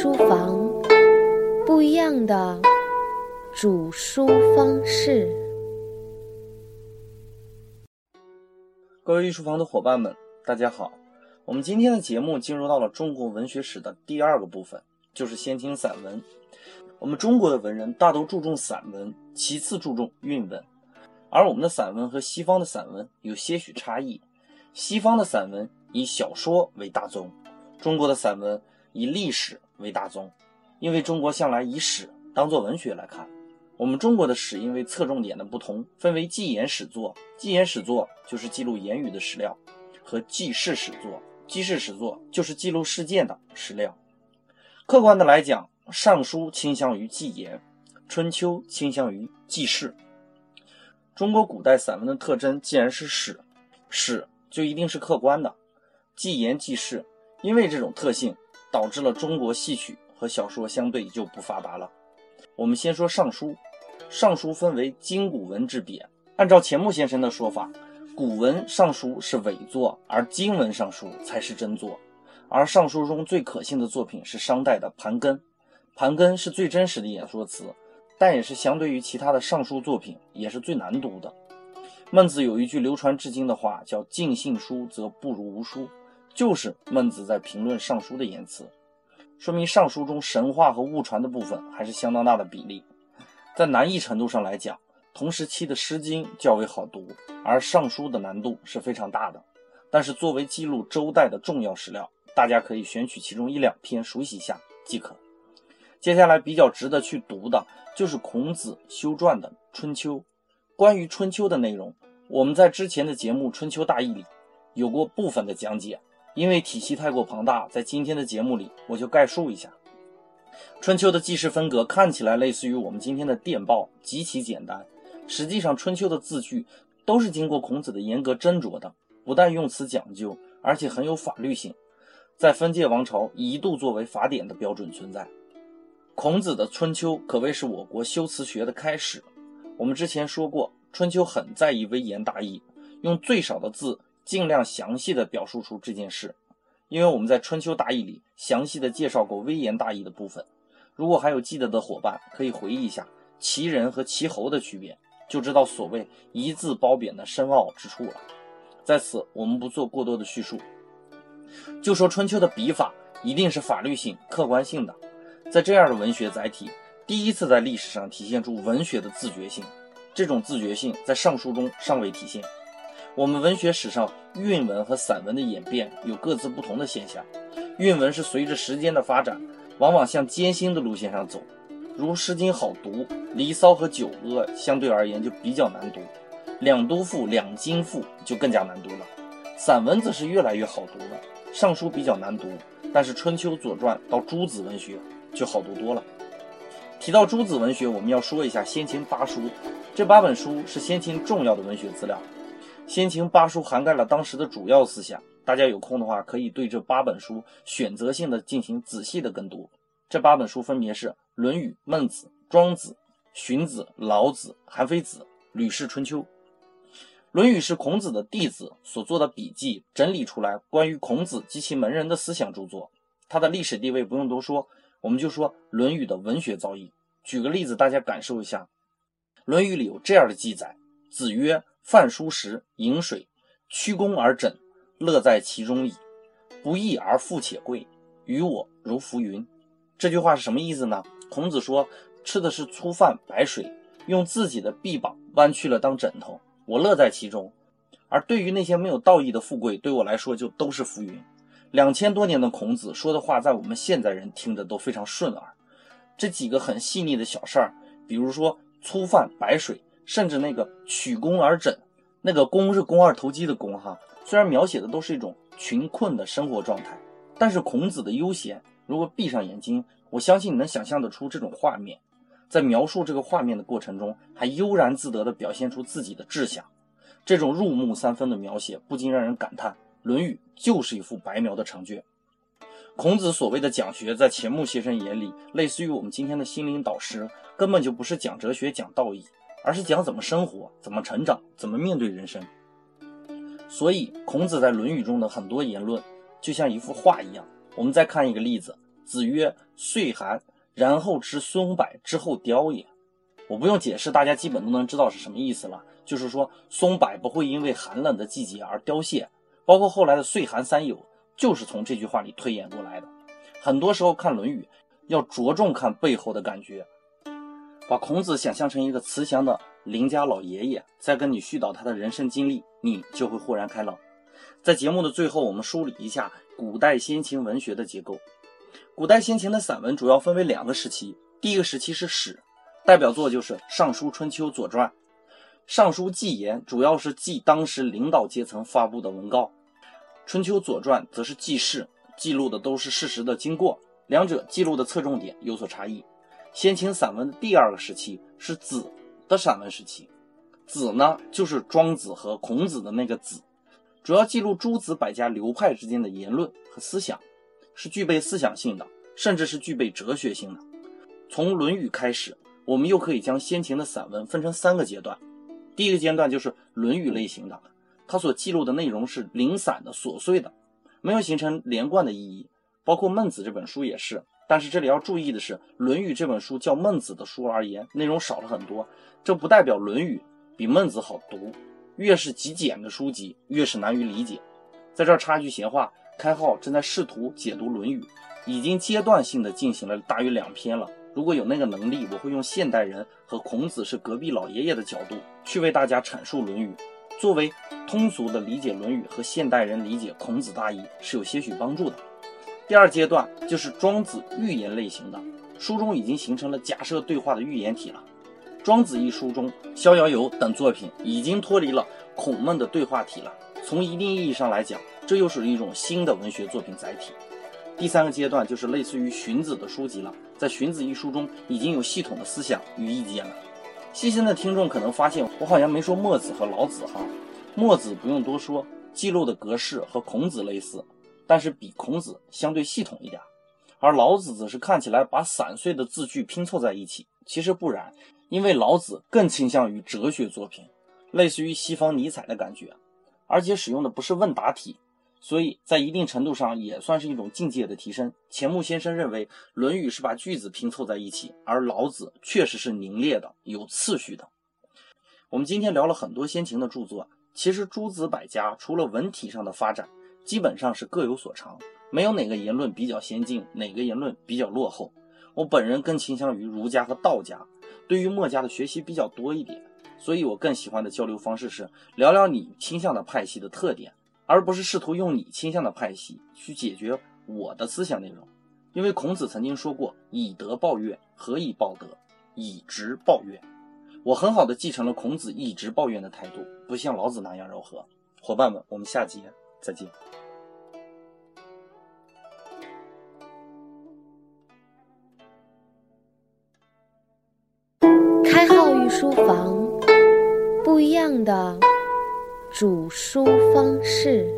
书房，不一样的煮书方式。各位御书房的伙伴们，大家好。我们今天的节目进入到了中国文学史的第二个部分，就是先秦散文。我们中国的文人大都注重散文，其次注重韵文。而我们的散文和西方的散文有些许差异。西方的散文以小说为大宗，中国的散文。以历史为大宗，因为中国向来以史当做文学来看。我们中国的史因为侧重点的不同，分为记言史作。记言史作就是记录言语的史料，和记事史作。记事史作就是记录事件的史料。客观的来讲，《尚书》倾向于记言，《春秋》倾向于记事。中国古代散文的特征既然是史，史就一定是客观的，记言记事。因为这种特性。导致了中国戏曲和小说相对就不发达了。我们先说《尚书》，《尚书》分为今古文之别。按照钱穆先生的说法，古文《尚书》是伪作，而今文《尚书》才是真作。而《尚书》中最可信的作品是商代的《盘庚》，《盘庚》是最真实的演说词，但也是相对于其他的尚书作品也是最难读的。孟子有一句流传至今的话，叫“尽信书则不如无书”。就是孟子在评论《尚书》的言辞，说明《尚书》中神话和误传的部分还是相当大的比例。在难易程度上来讲，同时期的《诗经》较为好读，而《尚书》的难度是非常大的。但是作为记录周代的重要史料，大家可以选取其中一两篇熟悉一下即可。接下来比较值得去读的就是孔子修撰的《春秋》。关于《春秋》的内容，我们在之前的节目《春秋大义》里有过部分的讲解。因为体系太过庞大，在今天的节目里，我就概述一下春秋的记事风格。看起来类似于我们今天的电报，极其简单。实际上，春秋的字句都是经过孔子的严格斟酌的，不但用词讲究，而且很有法律性，在封建王朝一度作为法典的标准存在。孔子的春秋可谓是我国修辞学的开始。我们之前说过，春秋很在意微言大义，用最少的字。尽量详细的表述出这件事，因为我们在《春秋大义》里详细的介绍过微言大义的部分。如果还有记得的伙伴，可以回忆一下齐人和齐侯的区别，就知道所谓一字褒贬的深奥之处了。在此，我们不做过多的叙述，就说春秋的笔法一定是法律性、客观性的。在这样的文学载体，第一次在历史上体现出文学的自觉性，这种自觉性在尚书中尚未体现。我们文学史上韵文和散文的演变有各自不同的现象。韵文是随着时间的发展，往往向艰辛的路线上走，如《诗经》好读，《离骚》和《九阿》相对而言就比较难读，《两都赋》《两京赋》就更加难读了。散文则是越来越好读了，《尚书》比较难读，但是《春秋》《左传》到诸子文学就好读多了。提到诸子文学，我们要说一下先秦八书，这八本书是先秦重要的文学资料。先秦八书涵盖了当时的主要思想，大家有空的话可以对这八本书选择性的进行仔细的跟读。这八本书分别是《论语》《孟子》《庄子》《荀子》《老子》《韩非子》《吕氏春秋》。《论语》是孔子的弟子所做的笔记，整理出来关于孔子及其门人的思想著作。它的历史地位不用多说，我们就说《论语》的文学造诣。举个例子，大家感受一下，《论语》里有这样的记载：子曰。饭疏食，饮水，曲肱而枕，乐在其中矣。不义而富且贵，于我如浮云。这句话是什么意思呢？孔子说，吃的是粗饭白水，用自己的臂膀弯曲了当枕头，我乐在其中。而对于那些没有道义的富贵，对我来说就都是浮云。两千多年的孔子说的话，在我们现在人听着都非常顺耳。这几个很细腻的小事儿，比如说粗饭白水。甚至那个曲肱而枕，那个肱是肱二头肌的肱哈。虽然描写的都是一种穷困的生活状态，但是孔子的悠闲，如果闭上眼睛，我相信你能想象得出这种画面。在描述这个画面的过程中，还悠然自得地表现出自己的志向。这种入木三分的描写，不禁让人感叹：《论语》就是一幅白描的长卷。孔子所谓的讲学，在钱穆先生眼里，类似于我们今天的心灵导师，根本就不是讲哲学、讲道义。而是讲怎么生活、怎么成长、怎么面对人生。所以，孔子在《论语》中的很多言论，就像一幅画一样。我们再看一个例子：子曰：“岁寒，然后知松柏之后凋也。我不用解释，大家基本都能知道是什么意思了。就是说，松柏不会因为寒冷的季节而凋谢，包括后来的岁寒三友，就是从这句话里推演过来的。很多时候看《论语》，要着重看背后的感觉。把孔子想象成一个慈祥的邻家老爷爷，再跟你絮叨他的人生经历，你就会豁然开朗。在节目的最后，我们梳理一下古代先秦文学的结构。古代先秦的散文主要分为两个时期，第一个时期是史，代表作就是《尚书》《春秋》《左传》。《尚书》纪言，主要是记当时领导阶层发布的文告；《春秋》《左传》则是记事，记录的都是事实的经过，两者记录的侧重点有所差异。先秦散文的第二个时期是子的散文时期，子呢就是庄子和孔子的那个子，主要记录诸子百家流派之间的言论和思想，是具备思想性的，甚至是具备哲学性的。从《论语》开始，我们又可以将先秦的散文分成三个阶段。第一个阶段就是《论语》类型的，它所记录的内容是零散的、琐碎的，没有形成连贯的意义，包括《孟子》这本书也是。但是这里要注意的是，《论语》这本书较孟子的书而言，内容少了很多。这不代表《论语》比孟子好读，越是极简的书籍，越是难于理解。在这儿插一句闲话：开号正在试图解读《论语》，已经阶段性的进行了大约两篇了。如果有那个能力，我会用现代人和孔子是隔壁老爷爷的角度去为大家阐述《论语》，作为通俗的理解《论语》和现代人理解孔子大义是有些许帮助的。第二阶段就是庄子寓言类型的书中已经形成了假设对话的寓言体了。庄子一书中，《逍遥游》等作品已经脱离了孔孟的对话体了。从一定意义上来讲，这又是一种新的文学作品载体。第三个阶段就是类似于荀子的书籍了。在《荀子》一书中，已经有系统的思想与意见了。细心的听众可能发现，我好像没说墨子和老子哈。墨子不用多说，记录的格式和孔子类似。但是比孔子相对系统一点，而老子则是看起来把散碎的字句拼凑在一起。其实不然，因为老子更倾向于哲学作品，类似于西方尼采的感觉，而且使用的不是问答题，所以在一定程度上也算是一种境界的提升。钱穆先生认为，《论语》是把句子拼凑在一起，而老子确实是凝练的、有次序的。我们今天聊了很多先秦的著作，其实诸子百家除了文体上的发展。基本上是各有所长，没有哪个言论比较先进，哪个言论比较落后。我本人更倾向于儒家和道家，对于墨家的学习比较多一点，所以我更喜欢的交流方式是聊聊你倾向的派系的特点，而不是试图用你倾向的派系去解决我的思想内容。因为孔子曾经说过：“以德报怨，何以报德？以直报怨。”我很好的继承了孔子以直报怨的态度，不像老子那样柔和。伙伴们，我们下节再见。开号御书房，不一样的煮书方式。